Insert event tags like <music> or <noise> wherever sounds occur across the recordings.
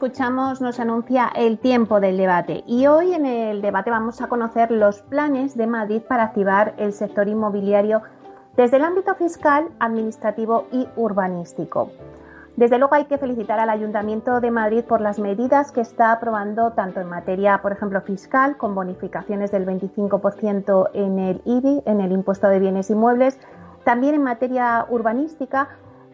Escuchamos nos anuncia el tiempo del debate y hoy en el debate vamos a conocer los planes de Madrid para activar el sector inmobiliario desde el ámbito fiscal, administrativo y urbanístico. Desde luego hay que felicitar al Ayuntamiento de Madrid por las medidas que está aprobando tanto en materia, por ejemplo, fiscal, con bonificaciones del 25% en el IBI, en el impuesto de bienes inmuebles, también en materia urbanística,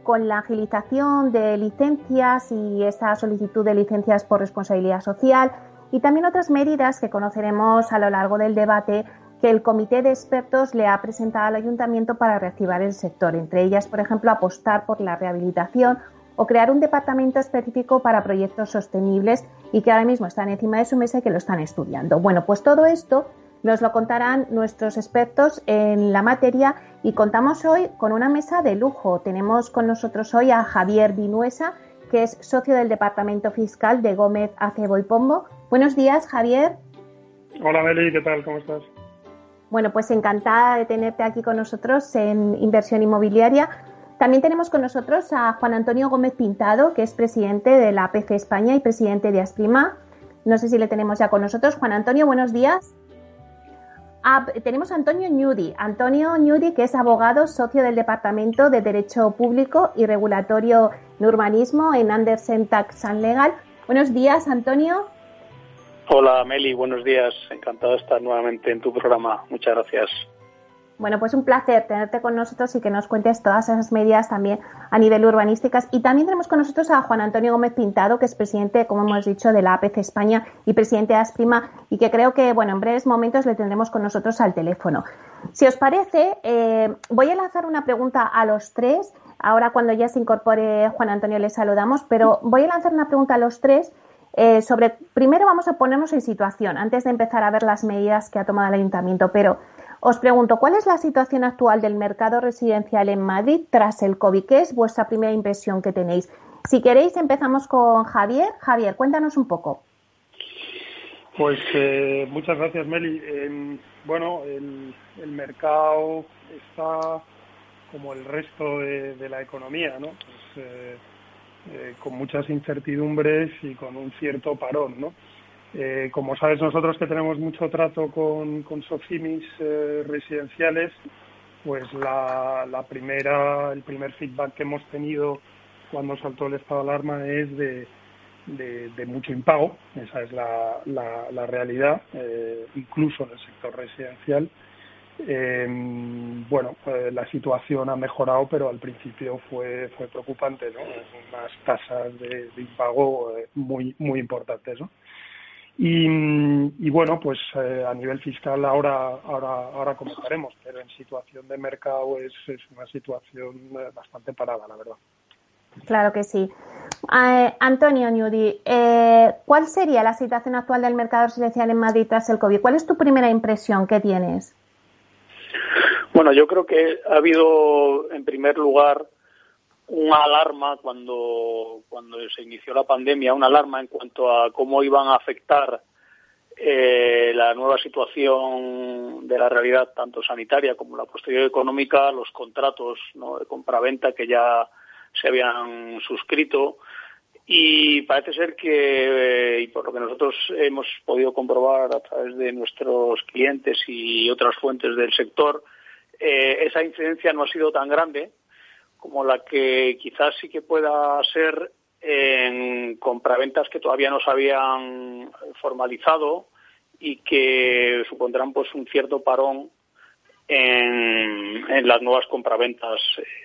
con la agilización de licencias y esa solicitud de licencias por responsabilidad social y también otras medidas que conoceremos a lo largo del debate que el comité de expertos le ha presentado al ayuntamiento para reactivar el sector, entre ellas, por ejemplo, apostar por la rehabilitación o crear un departamento específico para proyectos sostenibles y que ahora mismo están encima de su mesa y que lo están estudiando. Bueno, pues todo esto nos lo contarán nuestros expertos en la materia y contamos hoy con una mesa de lujo. Tenemos con nosotros hoy a Javier Vinuesa, que es socio del Departamento Fiscal de Gómez Acebo y Pombo. Buenos días, Javier. Hola, Meli, ¿qué tal? ¿Cómo estás? Bueno, pues encantada de tenerte aquí con nosotros en Inversión Inmobiliaria. También tenemos con nosotros a Juan Antonio Gómez Pintado, que es presidente de la APC España y presidente de Asprima. No sé si le tenemos ya con nosotros. Juan Antonio, buenos días. Ah, tenemos a Antonio Ñudi. Antonio Ñudi, que es abogado, socio del Departamento de Derecho Público y Regulatorio en Urbanismo en Andersen Tax and Legal. Buenos días, Antonio. Hola, Meli. Buenos días. Encantado de estar nuevamente en tu programa. Muchas gracias. Bueno, pues un placer tenerte con nosotros y que nos cuentes todas esas medidas también a nivel urbanísticas. Y también tenemos con nosotros a Juan Antonio Gómez Pintado, que es presidente, como hemos dicho, de la APC España y presidente de Asprima, y que creo que, bueno, en breves momentos le tendremos con nosotros al teléfono. Si os parece, eh, voy a lanzar una pregunta a los tres. Ahora, cuando ya se incorpore Juan Antonio, le saludamos, pero voy a lanzar una pregunta a los tres. Eh, sobre, primero vamos a ponernos en situación, antes de empezar a ver las medidas que ha tomado el ayuntamiento, pero os pregunto, ¿cuál es la situación actual del mercado residencial en Madrid tras el COVID? ¿Qué es vuestra primera impresión que tenéis? Si queréis, empezamos con Javier. Javier, cuéntanos un poco. Pues eh, muchas gracias, Meli. Eh, bueno, el, el, mercado está como el resto de, la economía, ¿no? Pues, eh, con muchas incertidumbres y con un cierto parón, ¿no? Eh, como sabes nosotros que tenemos mucho trato con, con Sofimis eh, residenciales, pues la, la, primera, el primer feedback que hemos tenido cuando saltó el estado de alarma es de, mucho impago, esa es la, realidad, eh, incluso en el sector residencial. Eh, bueno, eh, la situación ha mejorado, pero al principio fue, fue preocupante, ¿no? Unas tasas de, de impago eh, muy, muy importantes, ¿no? Y, y, bueno, pues eh, a nivel fiscal ahora, ahora, ahora comentaremos, pero en situación de mercado es, es una situación eh, bastante parada, la verdad. Claro que sí. Eh, Antonio Newdy, eh, ¿cuál sería la situación actual del mercado residencial en Madrid tras el COVID? ¿Cuál es tu primera impresión que tienes? Bueno, yo creo que ha habido, en primer lugar, una alarma cuando, cuando se inició la pandemia, una alarma en cuanto a cómo iban a afectar eh, la nueva situación de la realidad tanto sanitaria como la posterior económica, los contratos ¿no? de compraventa que ya se habían suscrito y parece ser que, eh, y por lo que nosotros hemos podido comprobar a través de nuestros clientes y otras fuentes del sector, eh, esa incidencia no ha sido tan grande como la que quizás sí que pueda ser en compraventas que todavía no se habían formalizado y que supondrán pues un cierto parón en, las nuevas compraventas.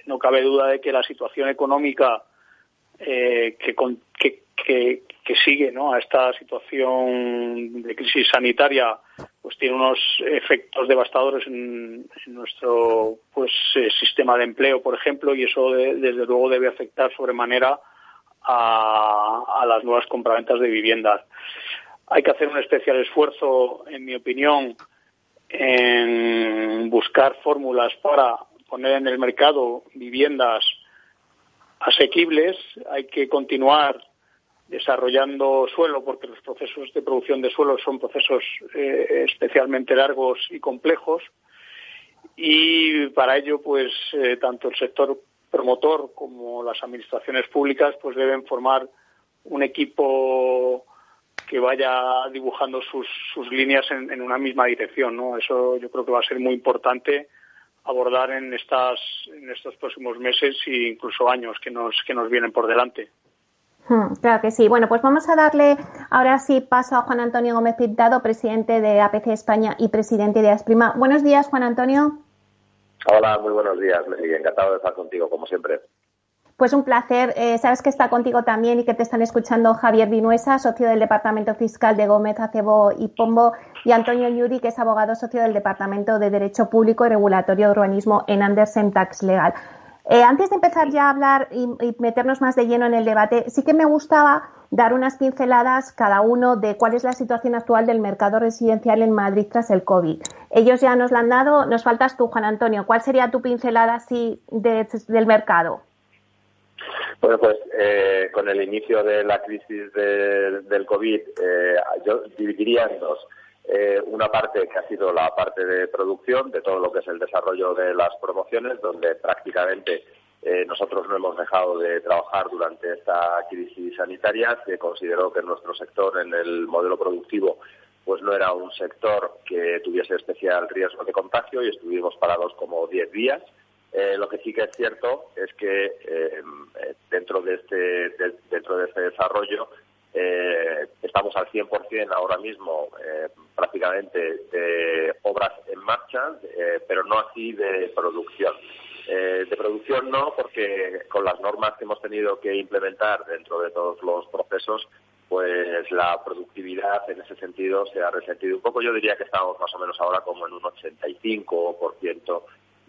No cabe duda de que la situación económica eh, que, que, que, sigue ¿no? a esta situación de crisis sanitaria pues tiene unos efectos devastadores en, nuestro pues eh, sistema de empleo, por ejemplo, y eso desde luego debe afectar sobremanera a, a las nuevas compraventas de viviendas. Hay que hacer un especial esfuerzo, en mi opinión, en buscar fórmulas para poner en el mercado viviendas asequibles. Hay que continuar desarrollando suelo porque los procesos de producción de suelo son procesos eh, especialmente largos y complejos y para ello pues eh, tanto el sector promotor como las administraciones públicas pues deben formar un equipo que vaya dibujando sus, sus líneas en, una misma dirección, ¿no? Eso yo creo que va a ser muy importante abordar en estas en estos próximos meses e incluso años que nos que nos vienen por delante. Hmm, claro que sí. Bueno, pues vamos a darle ahora sí paso a Juan Antonio Gómez Pintado, presidente de APC España y presidente de Asprima. Buenos días, Juan Antonio. Hola, muy buenos días. Encantado de estar contigo, como siempre. Pues un placer. Eh, sabes que está contigo también y que te están escuchando Javier Vinuesa, socio del Departamento Fiscal de Gómez, Acebo y Pombo, y Antonio Ñuri, que es abogado socio del Departamento de Derecho Público y Regulatorio de Urbanismo en Andersen Tax Legal. Eh, antes de empezar ya a hablar y, meternos más de lleno en el debate, sí que me gustaba dar unas pinceladas cada uno de cuál es la situación actual del mercado residencial en Madrid tras el COVID. Ellos ya nos la han dado, nos faltas tú, Juan Antonio. ¿Cuál sería tu pincelada así del mercado? Bueno, pues eh, con el inicio de la crisis del COVID, eh, yo dividiría en dos. Eh, una parte que ha sido la parte de producción, de todo lo que es el desarrollo de las promociones, donde prácticamente eh, nosotros no hemos dejado de trabajar durante esta crisis sanitaria, que consideró que nuestro sector en el modelo productivo pues no era un sector que tuviese especial riesgo de contagio y estuvimos parados como 10 días. Eh, lo que sí que es cierto es que dentro de este dentro de este desarrollo eh, estamos al 100% ahora mismo eh, prácticamente de obras en marcha, eh, pero no así de producción. Eh, de producción no, porque con las normas que hemos tenido que implementar dentro de todos los procesos, pues la productividad en ese sentido se ha resentido un poco. Yo diría que estamos más o menos ahora como en un 85%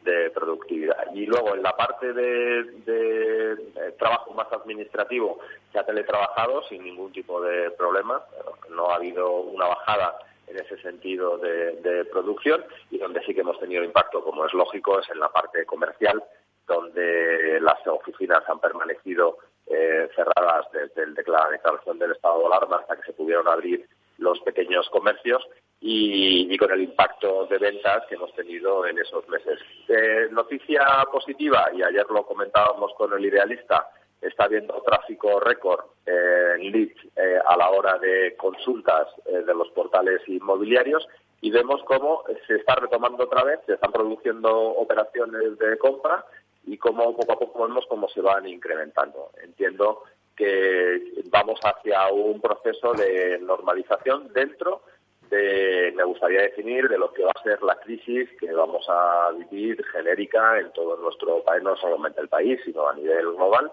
de productividad. Y luego en la parte de, trabajo más administrativo se ha teletrabajado sin ningún tipo de problema. No ha habido una bajada en ese sentido de, producción y donde sí que hemos tenido impacto, como es lógico, es en la parte comercial, donde las oficinas han permanecido eh, cerradas desde la declaración del estado de alarma hasta que se pudieron abrir los pequeños comercios y, con el impacto de ventas que hemos tenido en esos meses. Eh, noticia positiva, y ayer lo comentábamos con el idealista, está habiendo tráfico récord en leads eh, a la hora de consultas eh, de los portales inmobiliarios y vemos cómo se está retomando otra vez, se están produciendo operaciones de compra y cómo poco a poco vemos cómo se van incrementando. Entiendo que vamos hacia un proceso de normalización dentro de, me gustaría definir de lo que va a ser la crisis que vamos a vivir genérica en todo nuestro país, no solamente el país, sino a nivel global,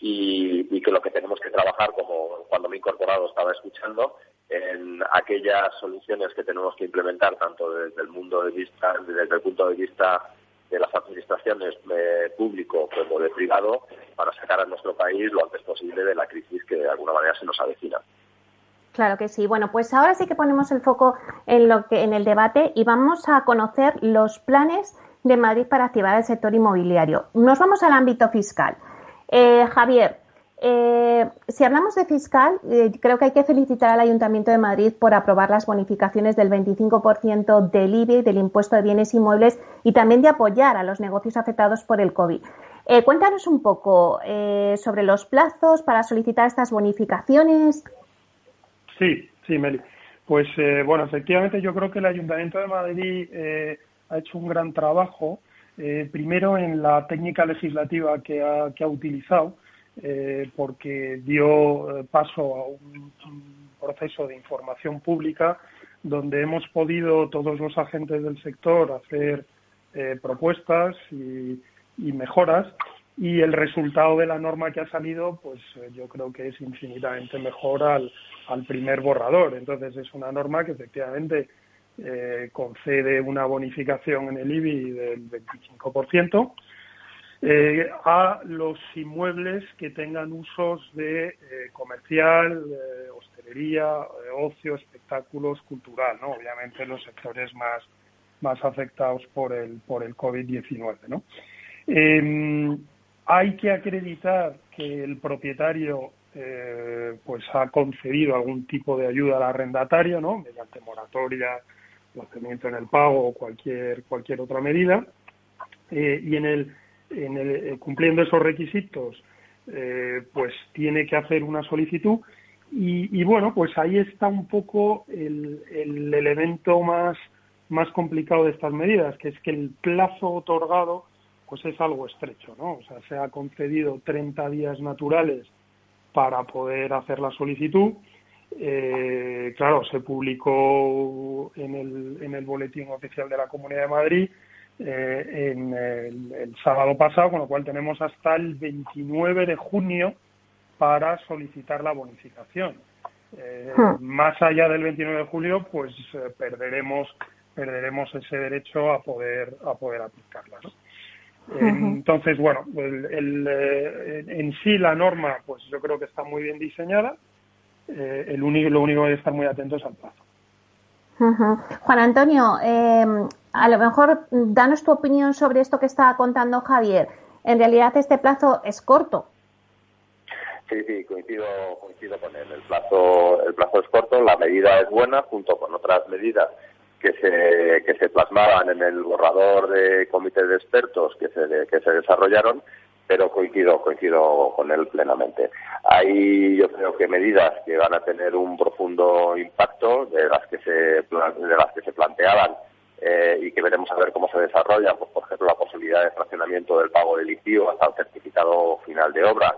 y, que lo que tenemos que trabajar, como cuando me he incorporado estaba escuchando, en aquellas soluciones que tenemos que implementar tanto desde el mundo de vista, desde el punto de vista de las administraciones eh, público como de privado para sacar a nuestro país lo antes posible de la crisis que de alguna manera se nos avecina. Claro que sí. Bueno, pues ahora sí que ponemos el foco en lo que en el debate y vamos a conocer los planes de Madrid para activar el sector inmobiliario. Nos vamos al ámbito fiscal. Eh, Javier, eh, si hablamos de fiscal, eh, creo que hay que felicitar al Ayuntamiento de Madrid por aprobar las bonificaciones del 25% del IBI, del impuesto de bienes inmuebles, y también de apoyar a los negocios afectados por el COVID. Eh, cuéntanos un poco sobre los plazos para solicitar estas bonificaciones. Sí, sí, Meli. Pues bueno, efectivamente yo creo que el Ayuntamiento de Madrid ha hecho un gran trabajo, primero en la técnica legislativa que ha utilizado, eh, porque dio eh, paso a un, proceso de información pública donde hemos podido todos los agentes del sector hacer eh, propuestas y, mejoras y el resultado de la norma que ha salido, pues eh, yo creo que es infinitamente mejor al, al primer borrador. Entonces es una norma que efectivamente eh, concede una bonificación en el IBI del 25% eh, a los inmuebles que tengan usos de eh, comercial, hostelería, ocio, espectáculos, cultural, ¿no? Obviamente los sectores más, más afectados por el, por el COVID-19, ¿no? Hay que acreditar que el propietario pues ha concedido algún tipo de ayuda al arrendatario, ¿no? Mediante moratoria, en el pago o cualquier, cualquier otra medida. Eh, y en el, en el, eh, cumpliendo esos requisitos, eh, pues tiene que hacer una solicitud. Y, bueno, pues ahí está un poco el, el elemento más, más complicado de estas medidas, que es que el plazo otorgado pues es algo estrecho, ¿no? O sea, se ha concedido 30 días naturales para poder hacer la solicitud eh, claro, se publicó en el, en el boletín oficial de la Comunidad de Madrid eh, en el, sábado pasado, con lo cual tenemos hasta el 29 de junio para solicitar la bonificación. Eh, hmm. Más allá del 29 de julio, pues eh, perderemos perderemos ese derecho a poder a poder aplicarla. Entonces, bueno, el, en sí la norma, pues yo creo que está muy bien diseñada eh, el único, lo único que hay que estar muy atentos al plazo. Juan Antonio, em, a lo mejor danos tu opinión sobre esto que estaba contando Javier. En realidad este plazo es corto. Sí, sí, coincido, coincido con él. El plazo, el plazo es corto, la medida es buena, junto con otras medidas que se, que se plasmaban en el borrador de comité de expertos que se, que se desarrollaron pero coincido, coincido con él plenamente. Hay, yo creo que medidas que van a tener un profundo impacto de las que se, de las que se planteaban eh, y que veremos a ver cómo se desarrollan, pues, por ejemplo, la posibilidad de fraccionamiento del pago del litio hasta el certificado final de obra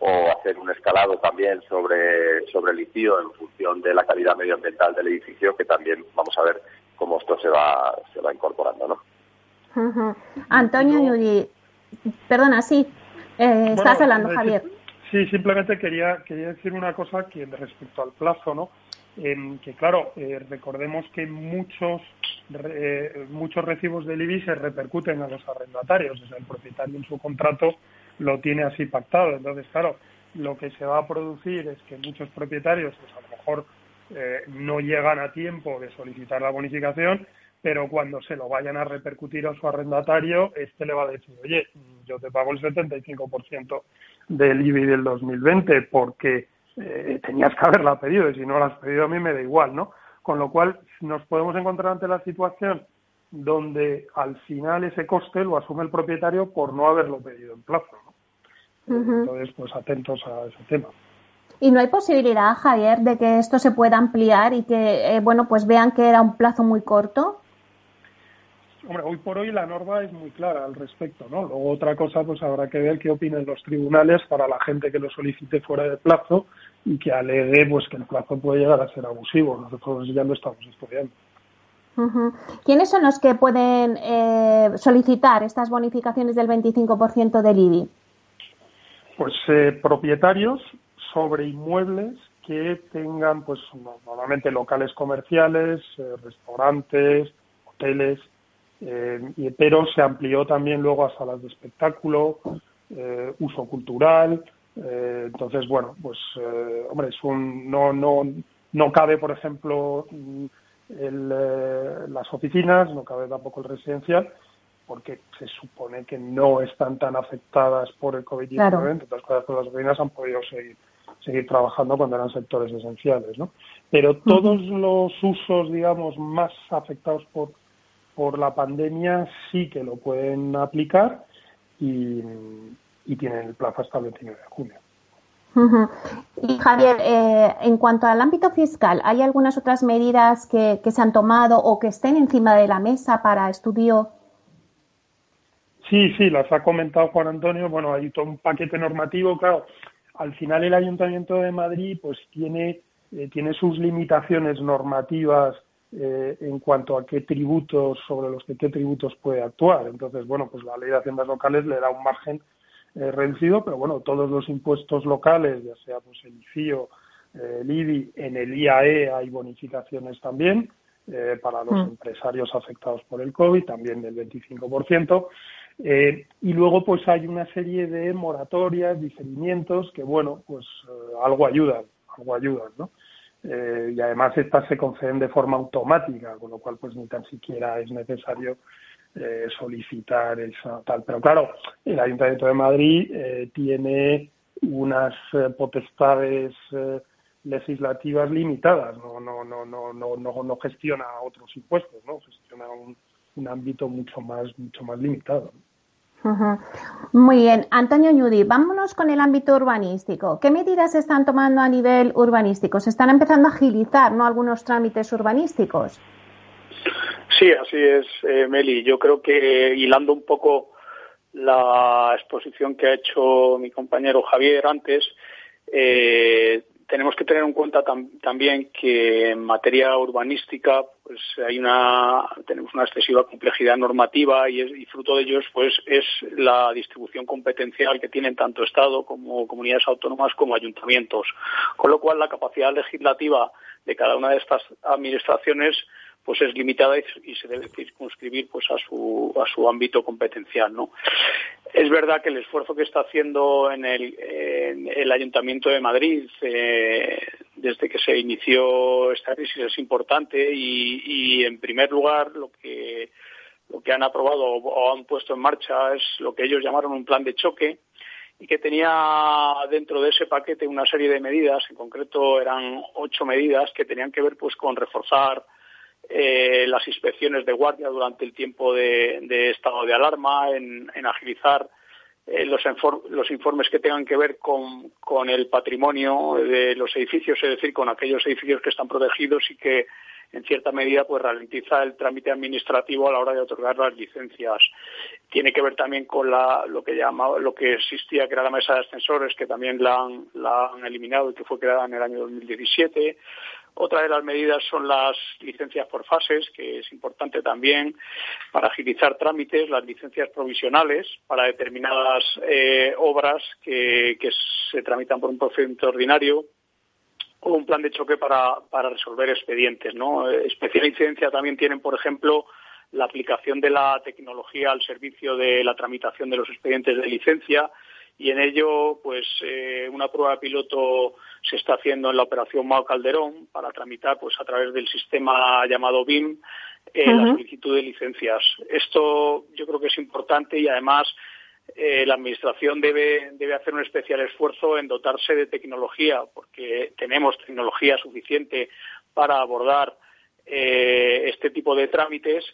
o hacer un escalado también sobre, sobre el litio en función de la calidad medioambiental del edificio, que también vamos a ver cómo esto se va, se va incorporando, ¿no? Antonio Yuri, Perdona, sí. Eh, estás hablando, eh, Javier. Sí, simplemente quería, quería decir una cosa que respecto al plazo, ¿no? que claro, eh, recordemos que muchos muchos recibos del IBI se repercuten a los arrendatarios, o sea, el propietario en su contrato lo tiene así pactado. Entonces, claro, lo que se va a producir es que muchos propietarios, pues a lo mejor no llegan a tiempo de solicitar la bonificación pero cuando se lo vayan a repercutir a su arrendatario, este le va a decir, oye, yo te pago el 75% del IBI del 2020 porque eh, tenías que haberla pedido y si no la has pedido a mí me da igual, ¿no? Con lo cual nos podemos encontrar ante la situación donde al final ese coste lo asume el propietario por no haberlo pedido en plazo, ¿no? Entonces, pues atentos a ese tema. ¿Y no hay posibilidad, Javier, de que esto se pueda ampliar y que, eh, bueno, pues vean que era un plazo muy corto? Hombre, hoy por hoy la norma es muy clara al respecto, ¿no? Luego otra cosa, pues habrá que ver qué opinan los tribunales para la gente que lo solicite fuera de plazo y que alegue, pues que el plazo puede llegar a ser abusivo. Nosotros ya lo estamos estudiando. ¿Quiénes son los que pueden eh, solicitar estas bonificaciones del 25% del IBI? Pues eh, propietarios sobre inmuebles que tengan, pues normalmente locales comerciales, eh, restaurantes, hoteles, eh, pero se amplió también luego a salas de espectáculo, eh, uso cultural. Entonces, bueno, pues, hombre, es un, no, no, no cabe, por ejemplo, el, las oficinas, no cabe tampoco el residencial, porque se supone que no están tan afectadas por el COVID-19, claro. entre otras cosas, pues las oficinas han podido seguir seguir trabajando cuando eran sectores esenciales, ¿no? Pero todos los usos, digamos, más afectados por por la pandemia sí que lo pueden aplicar y, tienen el plazo hasta el 29 de junio. Y Javier, eh, en cuanto al ámbito fiscal, ¿hay algunas otras medidas que, se han tomado o que estén encima de la mesa para estudio? Sí, sí, las ha comentado Juan Antonio. Bueno, hay todo un paquete normativo, claro. Al final el Ayuntamiento de Madrid pues tiene, eh, tiene sus limitaciones normativas eh, en cuanto a qué tributos, sobre los que qué tributos puede actuar. Entonces, bueno, pues la ley de haciendas locales le da un margen eh, reducido, pero bueno, todos los impuestos locales, ya sea pues el ICIO, eh, el IBI, en el IAE hay bonificaciones también para los mm. empresarios afectados por el COVID, también del 25%. Y luego pues hay una serie de moratorias, diferimientos que bueno, pues algo ayudan, algo ayudan, ¿no? Eh, y además estas se conceden de forma automática, con lo cual pues ni tan siquiera es necesario eh, solicitar esa tal. Pero claro, el Ayuntamiento de Madrid eh, tiene unas potestades legislativas limitadas, no, no, no, no, no, no, gestiona otros impuestos, no gestiona un, un ámbito mucho más, mucho más limitado. Muy bien, Antonio Ñudi, vámonos con el ámbito urbanístico. ¿Qué medidas se están tomando a nivel urbanístico? ¿Se están empezando a agilizar ¿no? algunos trámites urbanísticos? Sí, así es, eh, Meli. Yo creo que hilando un poco la exposición que ha hecho mi compañero Javier antes, eh, tenemos que tener en cuenta también que en materia urbanística pues hay una tenemos una excesiva complejidad normativa y, es, fruto de ello pues es la distribución competencial que tienen tanto Estado como comunidades autónomas como ayuntamientos. Con lo cual la capacidad legislativa de cada una de estas administraciones pues es limitada y, se debe circunscribir pues a su a su ámbito competencial no es verdad que el esfuerzo que está haciendo en el, el Ayuntamiento de Madrid eh, desde que se inició esta crisis es importante y, y, en primer lugar lo que lo que han aprobado o han puesto en marcha es lo que ellos llamaron un plan de choque y que tenía dentro de ese paquete una serie de medidas, en concreto eran ocho medidas que tenían que ver pues con reforzar eh, las inspecciones de guardia durante el tiempo de, estado de alarma, en, agilizar eh, los, los, informes que tengan que ver con, el patrimonio de los edificios, es decir, con aquellos edificios que están protegidos y que en cierta medida pues ralentiza el trámite administrativo a la hora de otorgar las licencias. Tiene que ver también con la, lo que llama, lo que existía que era la mesa de ascensores que también la han, la han eliminado y que fue creada en el año 2017. Otra de las medidas son las licencias por fases, que es importante también para agilizar trámites, las licencias provisionales para determinadas eh, obras que, se tramitan por un procedimiento ordinario o un plan de choque para, resolver expedientes. ¿no? Especial incidencia también tienen, por ejemplo, la aplicación de la tecnología al servicio de la tramitación de los expedientes de licencia y en ello pues eh, una prueba piloto se está haciendo en la operación Mao Calderón para tramitar pues a través del sistema llamado BIM eh, la solicitud de licencias. Esto yo creo que es importante y además eh, la Administración debe, debe hacer un especial esfuerzo en dotarse de tecnología, porque tenemos tecnología suficiente para abordar este tipo de trámites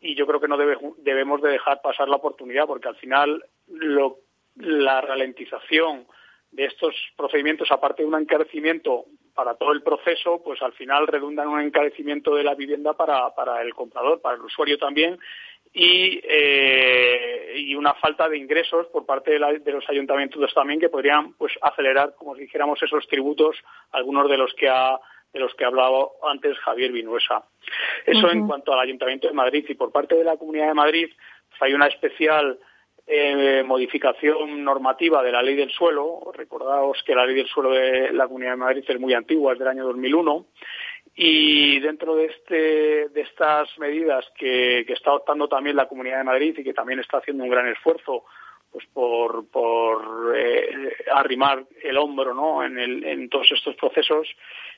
y yo creo que no debemos de dejar pasar la oportunidad, porque al final lo la ralentización de estos procedimientos, aparte de un encarecimiento para todo el proceso, pues al final redunda en un encarecimiento de la vivienda para, para el comprador, para el usuario también, y, eh, y una falta de ingresos por parte de, los ayuntamientos también que podrían pues acelerar, como si dijéramos, esos tributos, algunos de los que ha de los que ha hablado antes Javier Vinuesa. Eso en cuanto al Ayuntamiento de Madrid y por parte de la Comunidad de Madrid pues hay una especial eh, modificación normativa de la ley del suelo. Recordaos que la ley del suelo de la Comunidad de Madrid es muy antigua, es del año 2001. Y dentro de, este, de estas medidas que, está adoptando también la Comunidad de Madrid y que también está haciendo un gran esfuerzo pues por, por eh, arrimar el hombro ¿no? en, el, en todos estos procesos,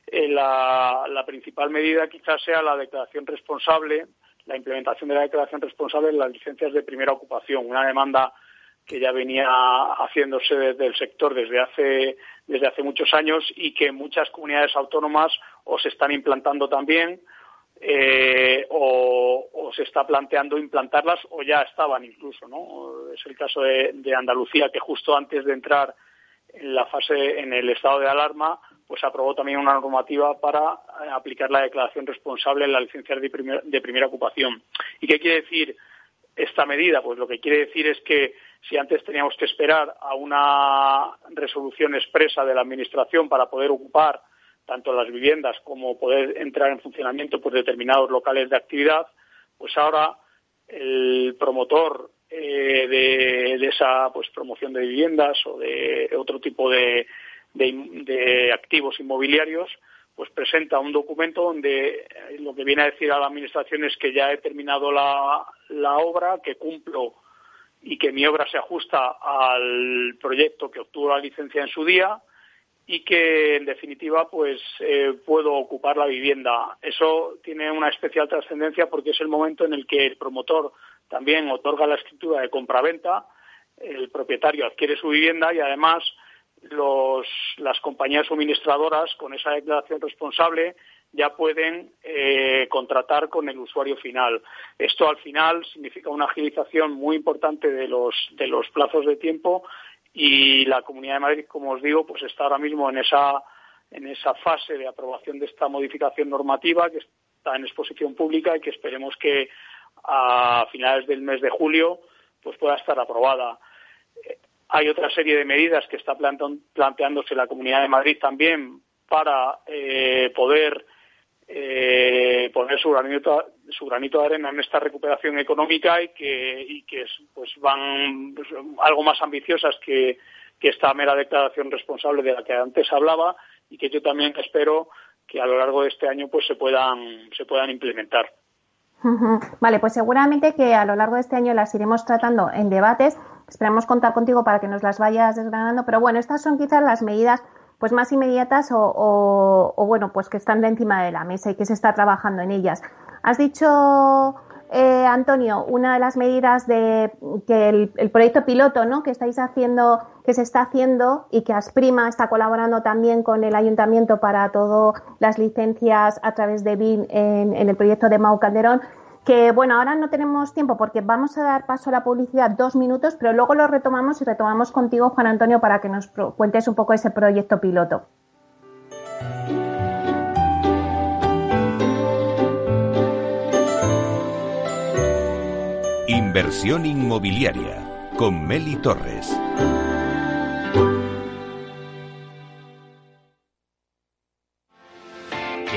eh, la, la principal medida quizás sea la declaración responsable la implementación de la declaración responsable en las licencias de primera ocupación, una demanda que ya venía haciéndose desde el sector desde hace desde hace muchos años y que muchas comunidades autónomas o se están implantando también eh, o, se está planteando implantarlas o ya estaban incluso, ¿no? Es el caso de, de Andalucía que justo antes de entrar en la fase en el estado de alarma pues aprobó también una normativa para eh, aplicar la declaración responsable en la licencia de, de primera ocupación. ¿Y qué quiere decir esta medida? Pues lo que quiere decir es que si antes teníamos que esperar a una resolución expresa de la Administración para poder ocupar tanto las viviendas como poder entrar en funcionamiento por determinados locales de actividad, pues ahora el promotor eh, de, esa pues promoción de viviendas o de otro tipo de, de, activos inmobiliarios pues presenta un documento donde eh, lo que viene a decir a la administración es que ya he terminado la, la obra, que cumplo y que mi obra se ajusta al proyecto que obtuvo la licencia en su día y que en definitiva pues eh, puedo ocupar la vivienda. Eso tiene una especial trascendencia porque es el momento en el que el promotor también otorga la escritura de compraventa, el propietario adquiere su vivienda y además los, las compañías suministradoras con esa declaración responsable ya pueden eh, contratar con el usuario final. Esto al final significa una agilización muy importante de los, de los plazos de tiempo y la Comunidad de Madrid, como os digo, pues está ahora mismo en esa, en esa fase de aprobación de esta modificación normativa que está en exposición pública y que esperemos que a finales del mes de julio pues pueda estar aprobada. Hay otra serie de medidas que está planteándose la Comunidad de Madrid también para eh, poder eh, poner su granito, su granito de arena en esta recuperación económica y que, pues van pues, algo más ambiciosas que, que esta mera declaración responsable de la que antes hablaba y que yo también espero que a lo largo de este año pues se puedan se puedan implementar. Vale, pues seguramente que a lo largo de este año las iremos tratando en debates. Esperamos contar contigo para que nos las vayas desgranando. Pero bueno, estas son quizás las medidas pues más inmediatas o, bueno, pues que están de encima de la mesa y que se está trabajando en ellas. Has dicho, eh, Antonio, una de las medidas de que el, proyecto piloto, ¿no? Que estáis haciendo, que se está haciendo y que Asprima está colaborando también con el ayuntamiento para todas las licencias a través de BIN en, en el proyecto de Mau Calderón que bueno, ahora no tenemos tiempo porque vamos a dar paso a la publicidad dos minutos, pero luego lo retomamos y retomamos contigo, Juan Antonio, para que nos cuentes un poco ese proyecto piloto. Inversión inmobiliaria con Meli Torres.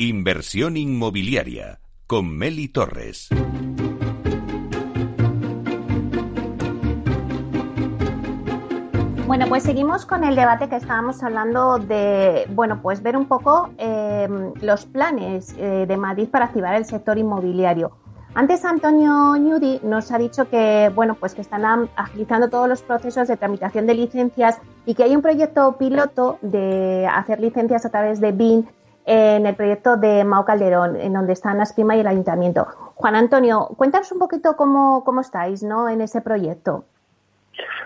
Inversión inmobiliaria con Meli Torres. Bueno, pues seguimos con el debate que estábamos hablando de, bueno, pues ver un poco em, los planes eh, de Madrid para activar el sector inmobiliario. Antes Antonio Ñudi nos ha dicho que, bueno, pues que están agilizando todos los procesos de tramitación de licencias y que hay un proyecto piloto de hacer licencias a través de BIN en el proyecto de Mau Calderón, en donde están Aspima y el Ayuntamiento. Juan Antonio, cuéntanos un poquito cómo, cómo estáis ¿no? en ese proyecto.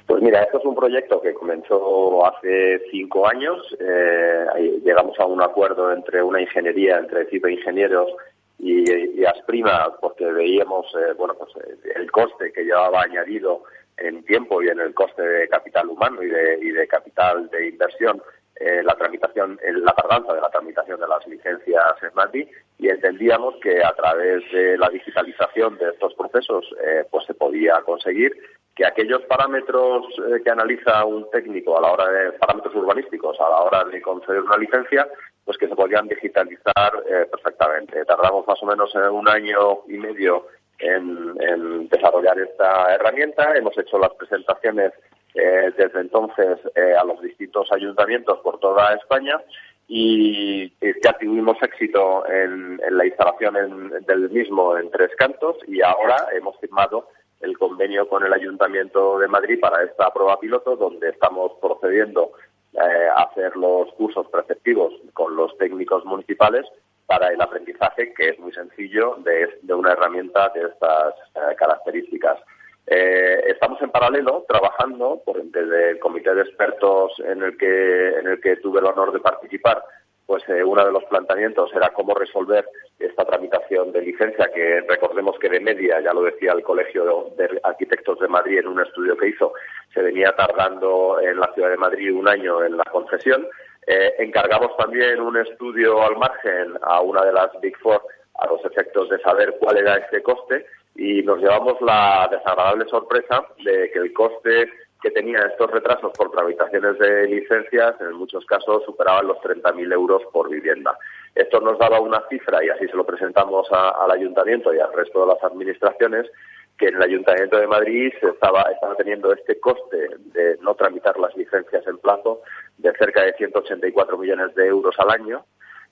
Pues mira, esto es un proyecto que comenzó hace cinco años. Eh, llegamos a un acuerdo entre una ingeniería, entre CIPE Ingenieros y, Asprima, porque veíamos eh, bueno, pues, el coste que llevaba añadido en tiempo y en el coste de capital humano y de, y de capital de inversión eh, la tramitación, la tardanza de la tramitación de las licencias SMATI y entendíamos que a través de la digitalización de estos procesos eh, pues se podía conseguir que aquellos parámetros eh, que analiza un técnico a la hora de parámetros urbanísticos a la hora de conceder una licencia pues que se podían digitalizar perfectamente. Tardamos más o menos un año y medio en, en desarrollar esta herramienta. Hemos hecho las presentaciones eh, desde entonces eh, a los distintos ayuntamientos por toda España y ya tuvimos éxito en, la instalación del mismo en Tres Cantos y ahora hemos firmado el convenio con el Ayuntamiento de Madrid para esta prueba piloto donde estamos procediendo eh, a hacer los cursos preceptivos con los técnicos municipales para el aprendizaje que es muy sencillo de, de una herramienta de estas características. Eh, estamos en paralelo trabajando por, desde el comité de expertos en el que en el que tuve el honor de participar. Pues eh, uno de los planteamientos era cómo resolver esta tramitación de licencia que recordemos que de media, ya lo decía el Colegio de Arquitectos de Madrid en un estudio que hizo, se venía tardando en la ciudad de Madrid un año en la concesión. Eh, encargamos también un estudio al margen a una de las Big Four a los efectos de saber cuál era este coste y nos llevamos la desagradable sorpresa de que el coste que tenían estos retrasos por tramitaciones de licencias en muchos casos superaban los 30.000 euros por vivienda. Esto nos daba una cifra y así se lo presentamos al ayuntamiento y al resto de las administraciones que en el Ayuntamiento de Madrid estaba, estaba teniendo este coste de no tramitar las licencias en plazo de cerca de 184 millones de euros al año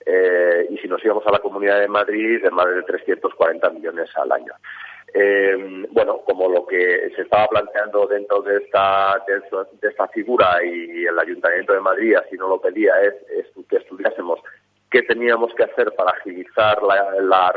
eh, y si nos íbamos a la Comunidad de Madrid de más de 340 millones al año. Eh, bueno, como lo que se estaba planteando dentro de esta, de, esta figura y el Ayuntamiento de Madrid así no lo pedía es, que estudiásemos qué teníamos que hacer para agilizar la,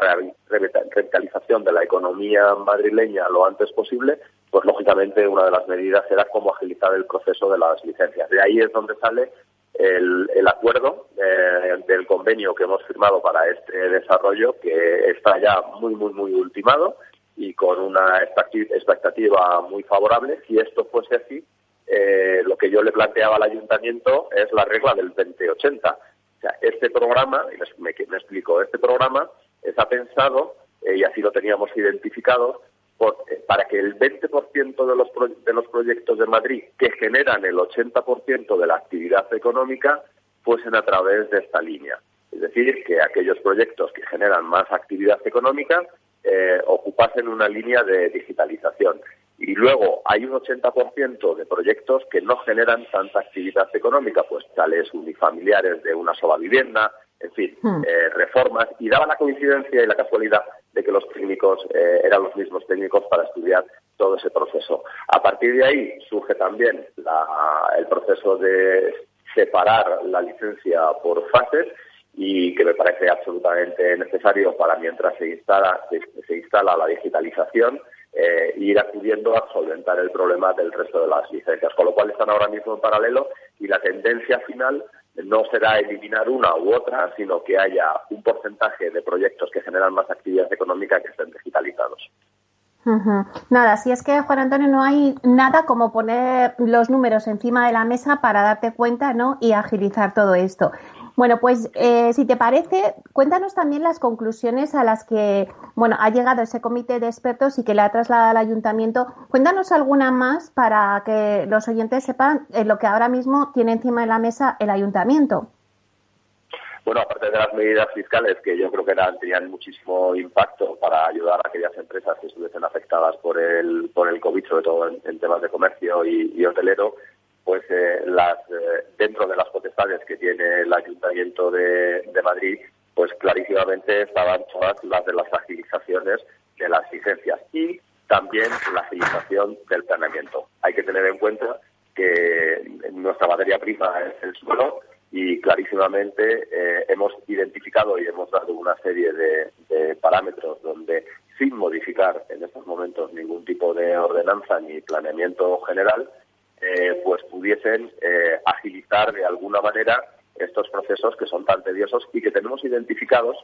revitalización de la economía madrileña lo antes posible, pues lógicamente una de las medidas era cómo agilizar el proceso de las licencias. De ahí es donde sale el, el acuerdo eh, del convenio que hemos firmado para este desarrollo, que está ya muy, muy, muy ultimado y con una expectativa muy favorable. Si esto fuese así, eh, lo que yo le planteaba al ayuntamiento es la regla del 2080. O sea, este programa, y me, me explico, este programa está pensado, eh, y así lo teníamos identificado, eh, para que el 20% de los, de los proyectos de Madrid que generan el 80% de la actividad económica fuesen a través de esta línea. Es decir, que aquellos proyectos que generan más actividad económica eh, ocupasen una línea de digitalización. Y luego hay un 80% de proyectos que no generan tanta actividad económica, pues tales unifamiliares de una sola vivienda, en fin, hmm. eh, reformas. Y daba la coincidencia y la casualidad de que los técnicos eh, eran los mismos técnicos para estudiar todo ese proceso. A partir de ahí surge también el proceso de separar la licencia por fases y que me parece absolutamente necesario para mientras se instala, se, instala la digitalización eh, ir acudiendo a solventar el problema del resto de las licencias, con lo cual están ahora mismo en paralelo y la tendencia final no será eliminar una u otra, sino que haya un porcentaje de proyectos que generan más actividad económica que estén digitalizados. Nada, si es que Juan Antonio no hay nada como poner los números encima de la mesa para darte cuenta, ¿no? Y agilizar todo esto. Bueno, pues eh, si te parece, cuéntanos también las conclusiones a las que, bueno, ha llegado ese comité de expertos y que le ha trasladado al ayuntamiento. Cuéntanos alguna más para que los oyentes sepan eh, lo que ahora mismo tiene encima de la mesa el ayuntamiento. Bueno, aparte de las medidas fiscales que yo creo que eran, tenían muchísimo impacto para ayudar a aquellas empresas que estuviesen afectadas por el, por el COVID, sobre todo en, temas de comercio y, hotelero, pues eh, las, eh, dentro de las potestades que tiene el Ayuntamiento de, de, Madrid, pues clarísimamente estaban todas las de las agilizaciones de las licencias y también la agilización del planeamiento. Hay que tener en cuenta que nuestra materia prima es el suelo y clarísimamente eh, hemos identificado y hemos dado una serie de, parámetros donde sin modificar en estos momentos ningún tipo de ordenanza ni planeamiento general, eh, pues pudiesen eh, agilizar de alguna manera estos procesos que son tan tediosos y que tenemos identificados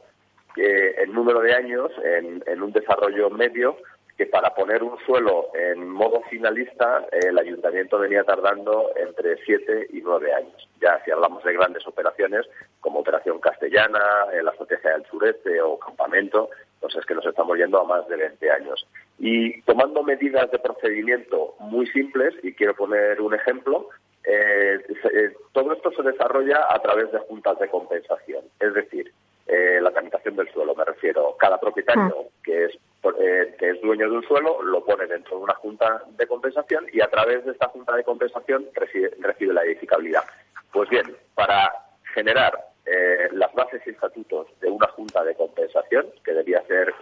en número de años en, un desarrollo medio que para poner un suelo en modo finalista el ayuntamiento venía tardando entre siete y nueve años. Ya si hablamos de grandes operaciones como Operación Castellana, la Estrategia del Sureste o Campamento, pues es que nos estamos yendo a más de 20 años. Y tomando medidas de procedimiento muy simples, y quiero poner un ejemplo, eh, eh, todo esto se desarrolla a través de juntas de compensación. Es decir, eh, la tramitación del suelo, me refiero. Cada propietario ah. que es eh, que es dueño de un suelo lo pone dentro de una junta de compensación y a través de esta junta de compensación recibe, la edificabilidad. Pues bien, para generar eh, las bases y estatutos de una junta de compensación, que debía ser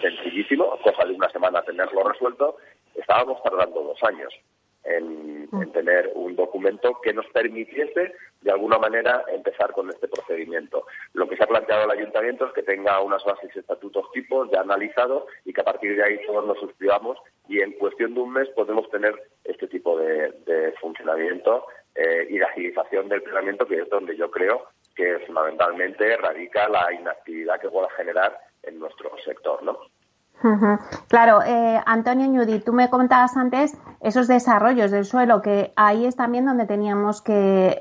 sencillísimo, cosa de una semana tenerlo resuelto, estábamos tardando dos años en, en tener un documento que nos permitiese de alguna manera empezar con este procedimiento. Lo que se ha planteado el ayuntamiento es que tenga unas bases y estatutos tipos ya analizados y que a partir de ahí todos nos suscribamos y en cuestión de un mes podemos tener este tipo de, funcionamiento eh, y de agilización del planeamiento, que es donde yo creo que fundamentalmente radica la inactividad que pueda generar en nuestro sector, ¿no? Claro, eh, Antonio Ñudi, tú me contabas antes esos desarrollos del suelo, que ahí es también donde teníamos que,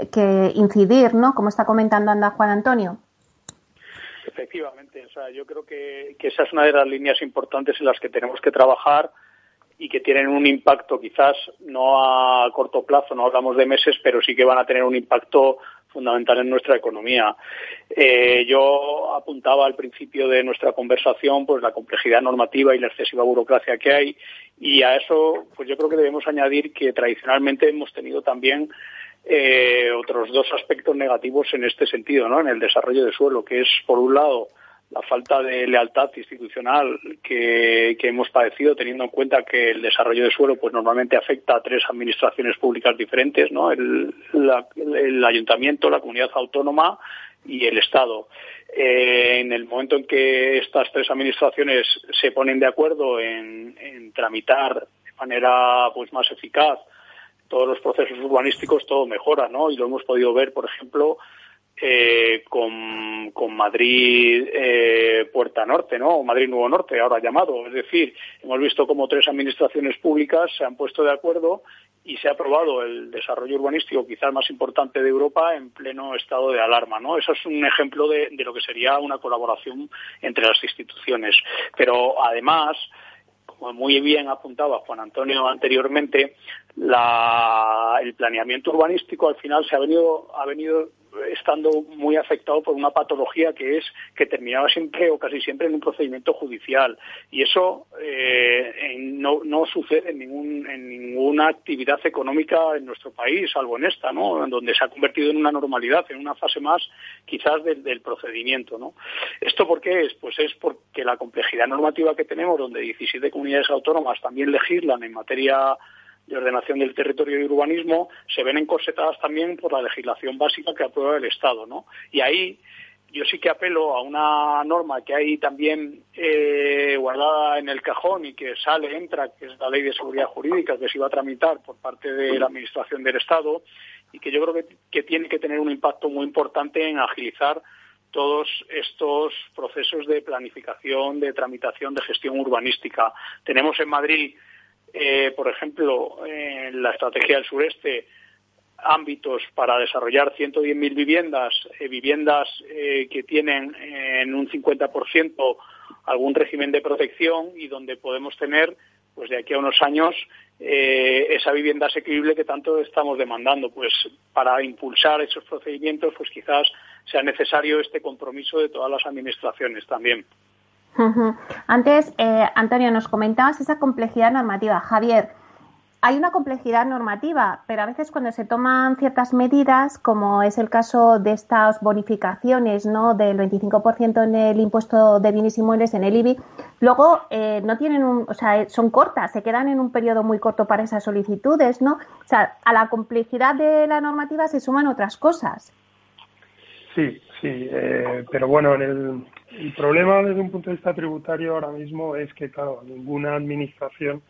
incidir, ¿no? Como está comentando anda Juan Antonio. Efectivamente, o sea, yo creo que, que esa es una de las líneas importantes en las que tenemos que trabajar y que tienen un impacto quizás no a corto plazo, no hablamos de meses, pero sí que van a tener un impacto fundamental en nuestra economía. Eh, yo apuntaba al principio de nuestra conversación pues la complejidad normativa y la excesiva burocracia que hay y a eso pues yo creo que debemos añadir que tradicionalmente hemos tenido también eh, otros dos aspectos negativos en este sentido, ¿no? En el desarrollo de suelo, que es por un lado la falta de lealtad institucional que, hemos padecido, teniendo en cuenta que el desarrollo de suelo pues normalmente afecta a tres administraciones públicas diferentes, ¿no? el, ayuntamiento, la comunidad autónoma y el Estado. Eh, en el momento en que estas tres administraciones se ponen de acuerdo en, en tramitar de manera pues más eficaz todos los procesos urbanísticos, todo mejora, ¿no? Y lo hemos podido ver, por ejemplo, eh, con, Madrid eh, Puerta Norte, ¿no? O Madrid Nuevo Norte, ahora llamado. Es decir, hemos visto como tres administraciones públicas se han puesto de acuerdo y se ha aprobado el desarrollo urbanístico quizás más importante de Europa en pleno estado de alarma, ¿no? Eso es un ejemplo de, de lo que sería una colaboración entre las instituciones. Pero además, como muy bien apuntaba Juan Antonio anteriormente, la, el planeamiento urbanístico al final se ha venido, ha venido estando muy afectado por una patología que es que terminaba siempre o casi siempre en un procedimiento judicial y eso eh, no, no sucede en, ningún, en ninguna actividad económica en nuestro país, salvo en esta, ¿no? En donde se ha convertido en una normalidad, en una fase más quizás del, del procedimiento, ¿no? ¿Esto por qué es? Pues es porque la complejidad normativa que tenemos, donde 17 comunidades autónomas también legislan en materia de ordenación del territorio y urbanismo se ven encorsetadas también por la legislación básica que aprueba el Estado, ¿no? Y ahí yo sí que apelo a una norma que hay también eh, guardada en el cajón y que sale, entra, que es la Ley de Seguridad Jurídica que se iba a tramitar por parte de la Administración del Estado y que yo creo que, que tiene que tener un impacto muy importante en agilizar todos estos procesos de planificación, de tramitación, de gestión urbanística. Tenemos en Madrid, eh, por ejemplo, en la estrategia del sureste, ámbitos para desarrollar 110.000 viviendas, eh, viviendas eh, que tienen en un 50% algún régimen de protección y donde podemos tener, pues de aquí a unos años, esa vivienda asequible que tanto estamos demandando. Pues para impulsar esos procedimientos, pues quizás sea necesario este compromiso de todas las administraciones también. Antes, eh, Antonio, nos comentabas esa complejidad normativa. Javier, hay una complejidad normativa, pero a veces cuando se toman ciertas medidas, como es el caso de estas bonificaciones ¿no? del 25% en el impuesto de bienes inmuebles, en el IBI, luego eh, no tienen o sea, son cortas, se quedan en un periodo muy corto para esas solicitudes, ¿no? O sea, a la complejidad de la normativa se suman otras cosas. Sí, sí, eh, pero bueno, el, problema desde un punto de vista tributario ahora mismo es que, claro, ninguna administración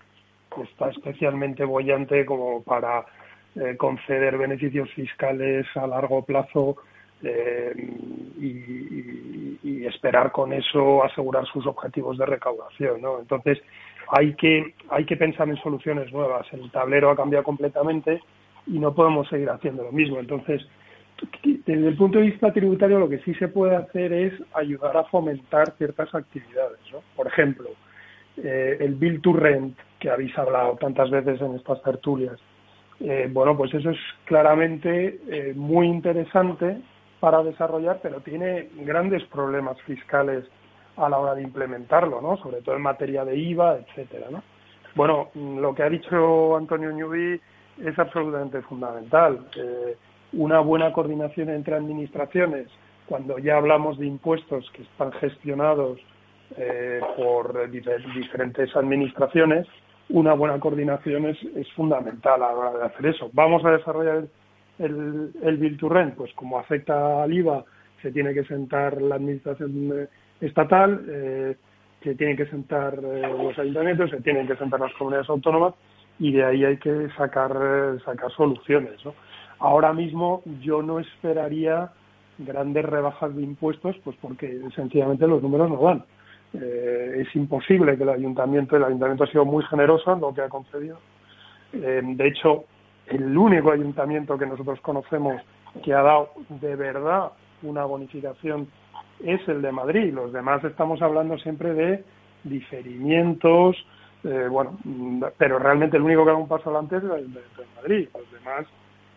está especialmente bollante como para eh, conceder beneficios fiscales a largo plazo eh, y, esperar con eso asegurar sus objetivos de recaudación, ¿no? Entonces hay que hay que pensar en soluciones nuevas. El tablero ha cambiado completamente y no podemos seguir haciendo lo mismo. Entonces desde el punto de vista tributario lo que sí se puede hacer es ayudar a fomentar ciertas actividades. ¿no? Por ejemplo, eh, el Bill to Rent, que habéis hablado tantas veces en estas tertulias. Eh, bueno, pues eso es claramente eh, muy interesante para desarrollar, pero tiene grandes problemas fiscales a la hora de implementarlo, ¿no? Sobre todo en materia de IVA, etcétera, ¿no? Bueno, lo que ha dicho Antonio Ñubí es absolutamente fundamental una buena coordinación entre administraciones, cuando ya hablamos de impuestos que están gestionados eh, por diferentes administraciones, una buena coordinación es, fundamental a la hora de hacer eso. Vamos a desarrollar el, el, Bill to pues como afecta al IVA, se tiene que sentar la administración eh, estatal, eh, se tienen que sentar los ayuntamientos, se tienen que sentar las comunidades autónomas y de ahí hay que sacar, sacar soluciones. ¿no? Ahora mismo yo no esperaría grandes rebajas de impuestos, pues porque sencillamente los números no van. Eh, es imposible que el ayuntamiento, el ayuntamiento ha sido muy generoso en lo que ha concedido. Eh, de hecho, el único ayuntamiento que nosotros conocemos que ha dado de verdad una bonificación es el de Madrid. Los demás estamos hablando siempre de diferimientos, eh, bueno, pero realmente el único que ha un paso adelante es el de Madrid. Los demás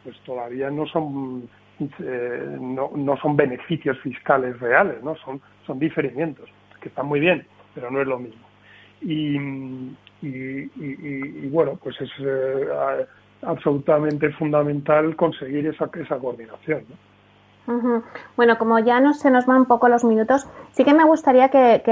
pues todavía no son eh, no, no, son beneficios fiscales reales, ¿no? Son, son diferimientos, que están muy bien, pero no es lo mismo. Y, y, bueno, pues es eh, absolutamente fundamental conseguir esa, esa coordinación. Bueno, como ya no se nos van un poco los minutos, sí que me gustaría que,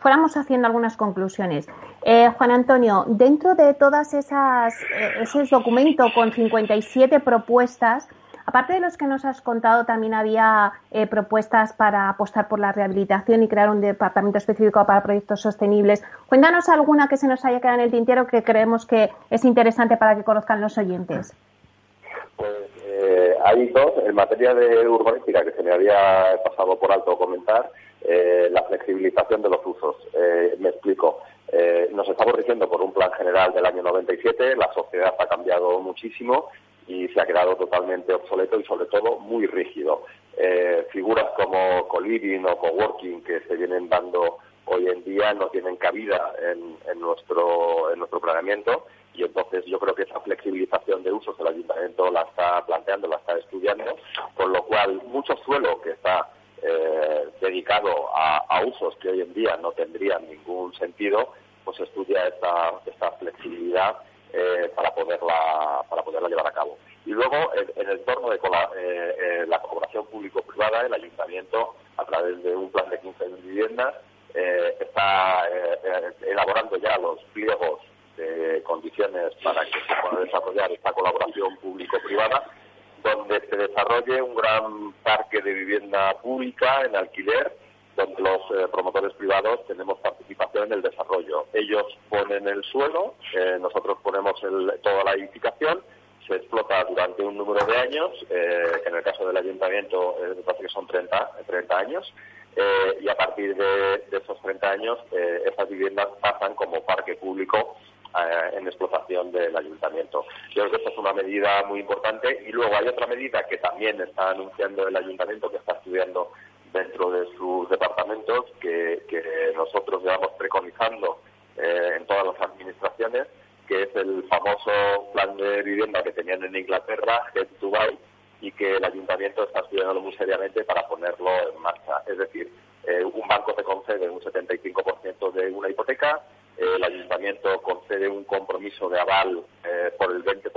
fuéramos haciendo algunas conclusiones. Eh, Juan Antonio, dentro de todas esas eh, ese documento con 57 propuestas, aparte de los que nos has contado, también había eh, propuestas para apostar por la rehabilitación y crear un departamento específico para proyectos sostenibles. Cuéntanos alguna que se nos haya quedado en el tintero que creemos que es interesante para que conozcan los oyentes. Pues eh, hay dos, en materia de urbanística, que se me había pasado por alto comentar, eh, la flexibilización de los usos. Eh, me explico. Eh, nos estamos rigiendo por un plan general del año 97, la sociedad ha cambiado muchísimo y se ha quedado totalmente obsoleto y sobre todo muy rígido. figuras como co-living o co-working que se vienen dando hoy en día no tienen cabida en, nuestro, en nuestro planeamiento y entonces yo creo que esa flexibilización de usos el ayuntamiento la está planteando, la está estudiando, con lo cual mucho suelo que está eh, dedicado a, usos que hoy en día no tendrían ningún sentido, pues estudia esta, esta flexibilidad eh, para poderla para poderla llevar a cabo. Y luego en, el entorno de eh, la colaboración público-privada, el ayuntamiento a través de un plan de 15 viviendas está elaborando ya los pliegos de condiciones para que se pueda desarrollar esta colaboración público-privada, donde se desarrolle un gran parque de vivienda pública en alquiler, donde los eh, promotores privados tenemos participación en el desarrollo. Ellos ponen el suelo, eh, nosotros ponemos toda la edificación se explota durante un número de años, eh, que en el caso del ayuntamiento eh, me parece que son 30, 30 años, eh, y a partir de, esos 30 años eh, esas viviendas pasan como parque público eh, en explotación del ayuntamiento. Yo creo que esta es una medida muy importante y luego hay otra medida que también está anunciando el ayuntamiento que está estudiando dentro de sus departamentos que, que nosotros llevamos preconizando en todas las administraciones que es el famoso plan de vivienda que tenían en Inglaterra, Head to Buy, y que el ayuntamiento está estudiando muy seriamente para ponerlo en marcha. Es decir, eh, un banco te concede un 75% de una hipoteca, eh, el ayuntamiento concede un compromiso de aval eh, por el 20%,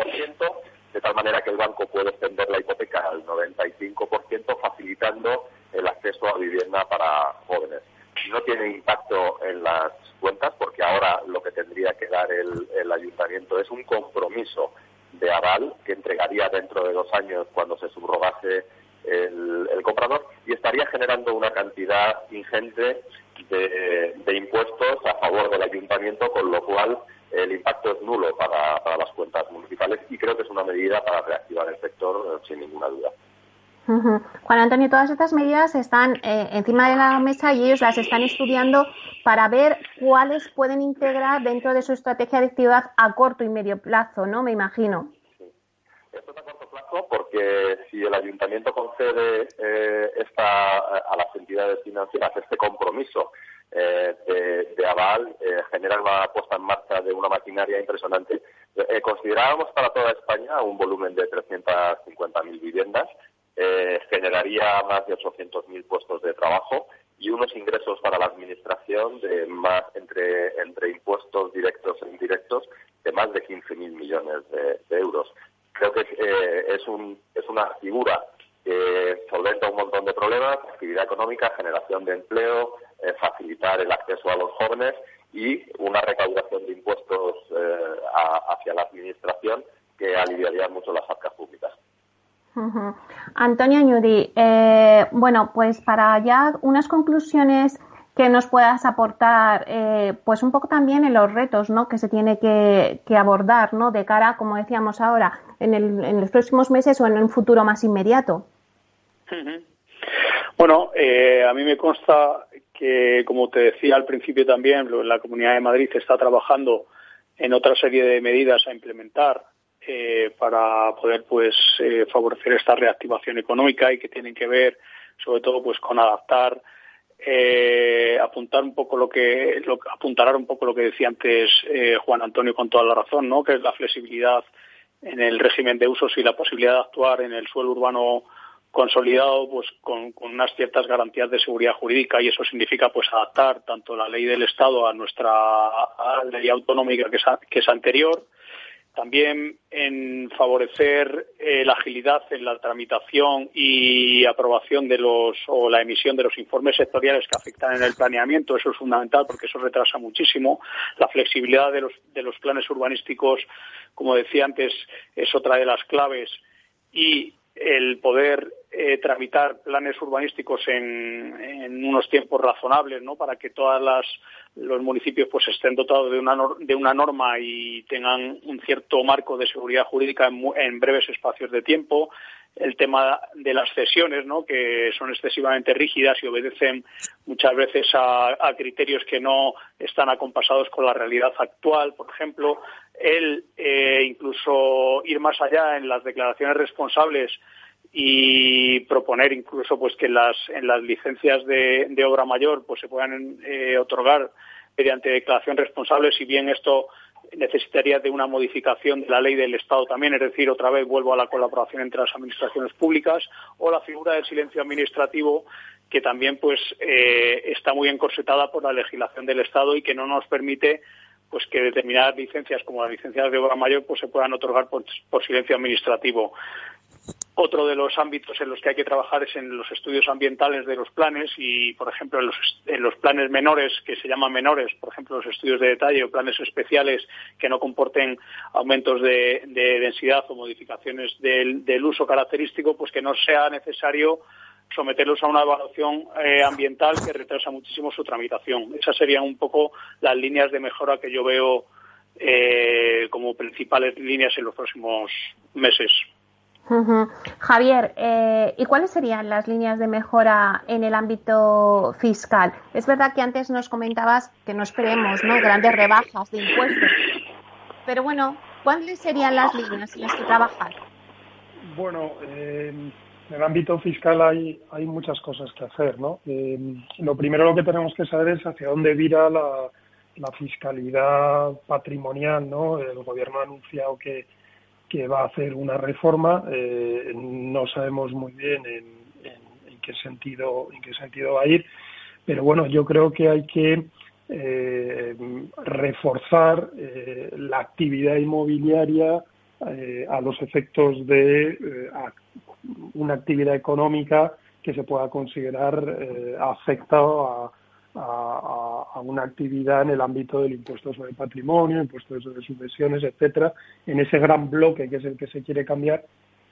de tal manera que el banco puede extender la hipoteca al 95%, facilitando el acceso a vivienda para jóvenes. No tiene impacto en las cuentas porque ahora lo que tendría que dar el, el ayuntamiento es un compromiso de aval que entregaría dentro de dos años cuando se subrogase el, comprador y estaría generando una cantidad ingente de, impuestos a favor del ayuntamiento, con lo cual el impacto es nulo para, las cuentas municipales y creo que es una medida para reactivar el sector sin ninguna duda. Juan Antonio, todas estas medidas están eh, encima de la mesa y ellos las están estudiando para ver cuáles pueden integrar dentro de su estrategia de actividad a corto y medio plazo, ¿no? Me imagino. Esto es a corto porque si el ayuntamiento concede eh, esta, a las entidades financieras este compromiso eh, de, aval, genera una puesta en marcha de una maquinaria impresionante. considerábamos para toda España un volumen de 350.000 viviendas eh, generaría más de 800.000 puestos de trabajo y unos ingresos para la administración de más entre, entre impuestos directos e indirectos de más de 15.000 millones de, euros. Creo que eh, es, un, es una figura que solventa un montón de problemas, actividad económica, generación de empleo, eh, facilitar el acceso a los jóvenes y una recaudación de impuestos hacia la administración que aliviaría mucho las arcas públicas. Antonio Ñudi, eh, bueno, pues para ya unas conclusiones que nos puedas aportar, eh, pues un poco también en los retos, ¿no? Que se tiene que, abordar, ¿no? De cara, como decíamos ahora, en, en, los próximos meses o en un futuro más inmediato. Bueno, eh, a mí me consta que, como te decía al principio también, la Comunidad de Madrid está trabajando en otra serie de medidas a implementar eh, para poder pues eh, favorecer esta reactivación económica y que tienen que ver sobre todo pues con adaptar eh, apuntar un poco lo que lo, un poco lo que decía antes Juan Antonio con toda la razón no que es la flexibilidad en el régimen de usos y la posibilidad de actuar en el suelo urbano consolidado pues con, unas ciertas garantías de seguridad jurídica. Y eso significa pues adaptar tanto la ley del Estado a nuestra ley autonómica que es anterior también en favorecer eh, la agilidad en la tramitación y aprobación de los o la emisión de los informes sectoriales que afectan en el planeamiento. Eso es fundamental porque eso retrasa muchísimo. La flexibilidad de los, de los planes urbanísticos, como decía antes, es otra de las claves y el poder eh, tramitar planes urbanísticos en, unos tiempos razonables, ¿no? Para que todas las los municipios pues estén dotados de una de una norma y tengan un cierto marco de seguridad jurídica en, breves espacios de tiempo. El tema de las cesiones, ¿no? Que son excesivamente rígidas y obedecen muchas veces a, criterios que no están acompasados con la realidad actual. Por ejemplo, el eh, incluso ir más allá en las declaraciones responsables y proponer incluso pues que las, en las licencias de, obra mayor pues se puedan eh, otorgar mediante declaración responsable, si bien esto necesitaría de una modificación de la ley del Estado también, es decir, otra vez vuelvo a la colaboración entre las administraciones públicas, o la figura del silencio administrativo, que también pues eh, está muy encorsetada por la legislación del Estado y que no nos permite pues que determinadas licencias como las licencias de obra mayor pues se puedan otorgar por silencio administrativo. Otro de los ámbitos en los que hay que trabajar es en los estudios ambientales de los planes y, por ejemplo, en los, planes menores, que se llaman menores, por ejemplo, los estudios de detalle o planes especiales que no comporten aumentos de, densidad o modificaciones del, uso característico, pues que no sea necesario someterlos a una evaluación eh, ambiental que retrasa muchísimo su tramitación. Esas serían un poco las líneas de mejora que yo veo eh, como principales líneas en los próximos meses. Javier, eh, ¿y cuáles serían las líneas de mejora en el ámbito fiscal? Es verdad que antes nos comentabas que no esperemos ¿no? grandes rebajas de impuestos, pero bueno, ¿cuáles serían las líneas en las que trabajar? Bueno, en el ámbito fiscal hay, hay muchas cosas que hacer, ¿no? lo primero lo que tenemos que saber es hacia dónde vira la, la fiscalidad patrimonial, ¿no? El gobierno ha anunciado que que va a hacer una reforma. Eh, no sabemos muy bien en, qué sentido en qué sentido va a ir, pero bueno, yo creo que hay que eh, reforzar eh, la actividad inmobiliaria a los efectos de una actividad económica que se pueda considerar afecta a a, una actividad en el ámbito del impuesto sobre patrimonio, impuestos sobre subvenciones, etcétera, en ese gran bloque que es el que se quiere cambiar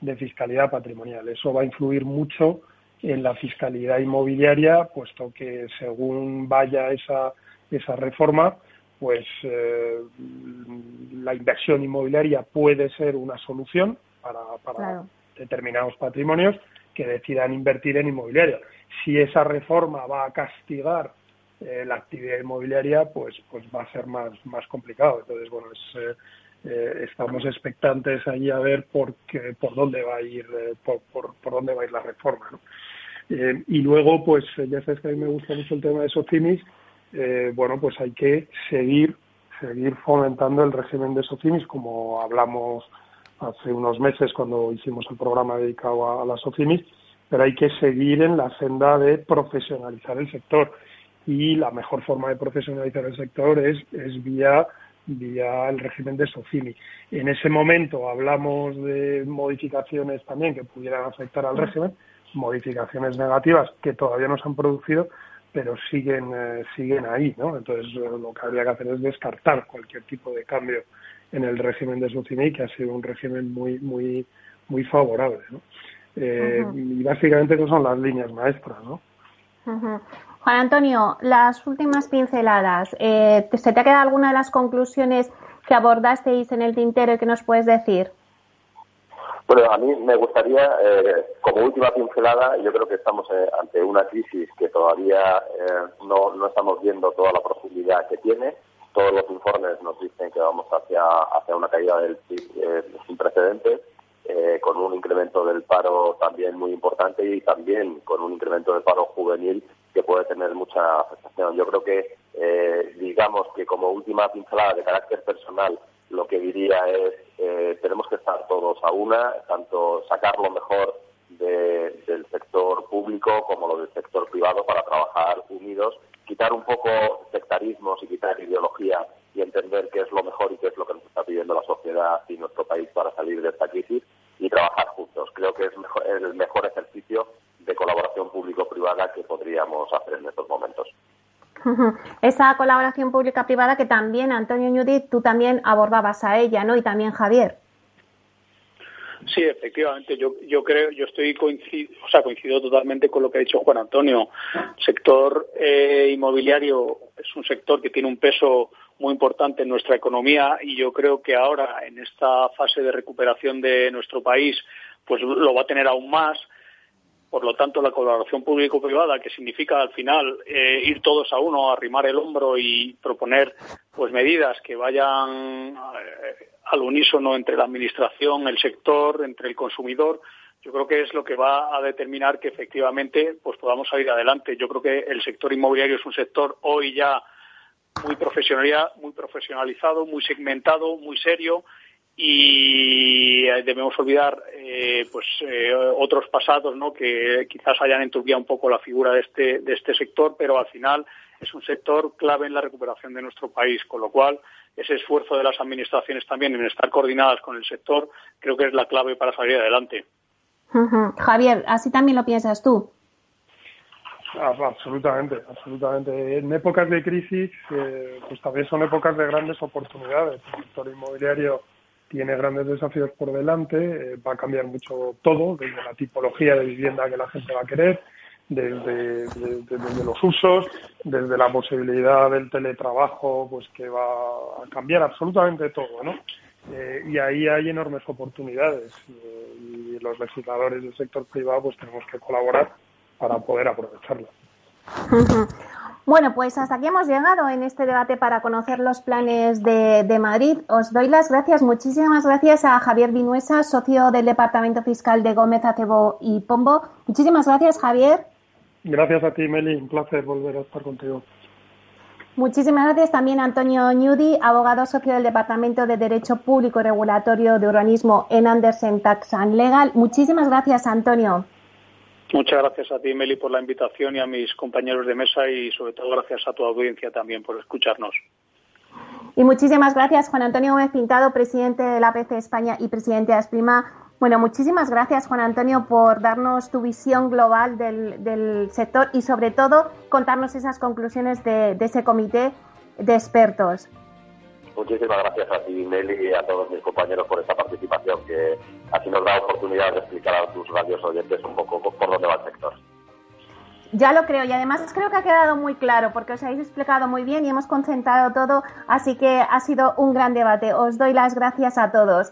de fiscalidad patrimonial. Eso va a influir mucho en la fiscalidad inmobiliaria, puesto que según vaya esa, esa reforma, pues eh, la inversión inmobiliaria puede ser una solución para, para determinados patrimonios que decidan invertir en inmobiliario. Si esa reforma va a castigar eh, la actividad inmobiliaria pues pues va a ser más más complicado. Entonces bueno eh, eh, estamos expectantes allí a ver por qué, por dónde va a ir por, por, dónde va a ir la reforma y luego pues ya sabes que a mí me gusta mucho el tema de Socimis bueno pues hay que seguir seguir fomentando el régimen de Socimis como hablamos hace unos meses cuando hicimos el programa dedicado a, a las Socimis pero hay que seguir en la senda de profesionalizar el sector y la mejor forma de profesionalizar el sector es, es vía vía el régimen de SOCIMI. En ese momento hablamos de modificaciones también que pudieran afectar al régimen, modificaciones negativas que todavía no se han producido, pero siguen eh, siguen ahí, ¿no? Entonces eh, lo que habría que hacer es descartar cualquier tipo de cambio en el régimen de SOCIMI, que ha sido un régimen muy muy muy favorable, ¿no? Eh, y básicamente esas son las líneas maestras, ¿no? Juan Antonio, las últimas pinceladas. Eh, ¿Se te ha quedado alguna de las conclusiones que abordasteis en el tintero y que nos puedes decir? Bueno, a mí me gustaría, eh, como última pincelada, yo creo que estamos eh, ante una crisis que todavía no, no estamos viendo toda la profundidad que tiene. Todos los informes nos dicen que vamos hacia, hacia una caída del sin precedentes. con un incremento del paro también muy importante y también con un incremento del paro juvenil que puede tener mucha afectación. Yo creo que, eh, digamos que como última pincelada de carácter personal, lo que diría es eh, tenemos que estar todos a una, tanto sacar lo mejor del sector público como lo del sector privado para trabajar unidos, quitar un poco sectarismos y quitar ideología y entender qué es lo mejor y qué es lo que nos está pidiendo la sociedad y nuestro país para salir de esta crisis y trabajar juntos. Creo que es el mejor ejercicio de colaboración público-privada que podríamos hacer en estos momentos. Esa colaboración pública-privada que también, Antonio Ñudit, tú también abordabas a ella, ¿no? Y también Javier. Sí, efectivamente, yo, yo creo, yo estoy coincido, o sea, coincido totalmente con lo que ha dicho Juan Antonio. El sector eh, inmobiliario es un sector que tiene un peso muy importante en nuestra economía y yo creo que ahora, en esta fase de recuperación de nuestro país, pues lo va a tener aún más por lo tanto, la colaboración público-privada, que significa al final eh, ir todos a uno, arrimar el hombro y proponer pues medidas que vayan eh, al unísono entre la administración, el sector, entre el consumidor, yo creo que es lo que va a determinar que efectivamente pues podamos salir adelante. Yo creo que el sector inmobiliario es un sector hoy ya muy profesionalizado, muy segmentado, muy serio y eh, debemos olvidar eh, pues eh, otros pasados ¿no? que quizás hayan enturbiado un poco la figura de este, de este sector, pero al final es un sector clave en la recuperación de nuestro país, con lo cual ese esfuerzo de las administraciones también en estar coordinadas con el sector creo que es la clave para salir adelante. Javier, así también lo piensas tú. Ah, absolutamente, absolutamente. En épocas de crisis, pues también son épocas de grandes oportunidades. El sector inmobiliario tiene grandes desafíos por delante, eh, va a cambiar mucho todo, desde la tipología de vivienda que la gente va a querer, desde, los usos, desde la posibilidad del teletrabajo, pues que va a cambiar absolutamente todo, ¿no? Eh, y ahí hay enormes oportunidades eh, y los legisladores del sector privado pues tenemos que colaborar para poder aprovecharlas. <laughs> Bueno, pues hasta aquí hemos llegado en este debate para conocer los planes de, de, Madrid. Os doy las gracias, muchísimas gracias a Javier Vinuesa, socio del Departamento Fiscal de Gómez, Acebo y Pombo. Muchísimas gracias, Javier. Gracias a ti, Meli. Un placer volver a estar contigo. Muchísimas gracias también a Antonio Ñudi, abogado socio del Departamento de Derecho Público y Regulatorio de Urbanismo en Andersen Tax and Legal. Muchísimas gracias, Antonio. Muchas gracias a ti, Meli, por la invitación y a mis compañeros de mesa y sobre todo gracias a tu audiencia también por escucharnos. Y muchísimas gracias, Juan Antonio Gómez Pintado, presidente de la APC España y presidente de Asprima. Bueno, muchísimas gracias, Juan Antonio, por darnos tu visión global del, sector y, sobre todo, contarnos esas conclusiones de, ese comité de expertos. Muchísimas gracias a ti, Meli, y a todos mis compañeros por esta participación, que así nos da oportunidad de explicar a tus radios oyentes un poco por dónde va el sector. Ya lo creo y además creo que ha quedado muy claro porque os habéis explicado muy bien y hemos concentrado todo, así que ha sido un gran debate. Os doy las gracias a todos.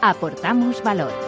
aportamos valor.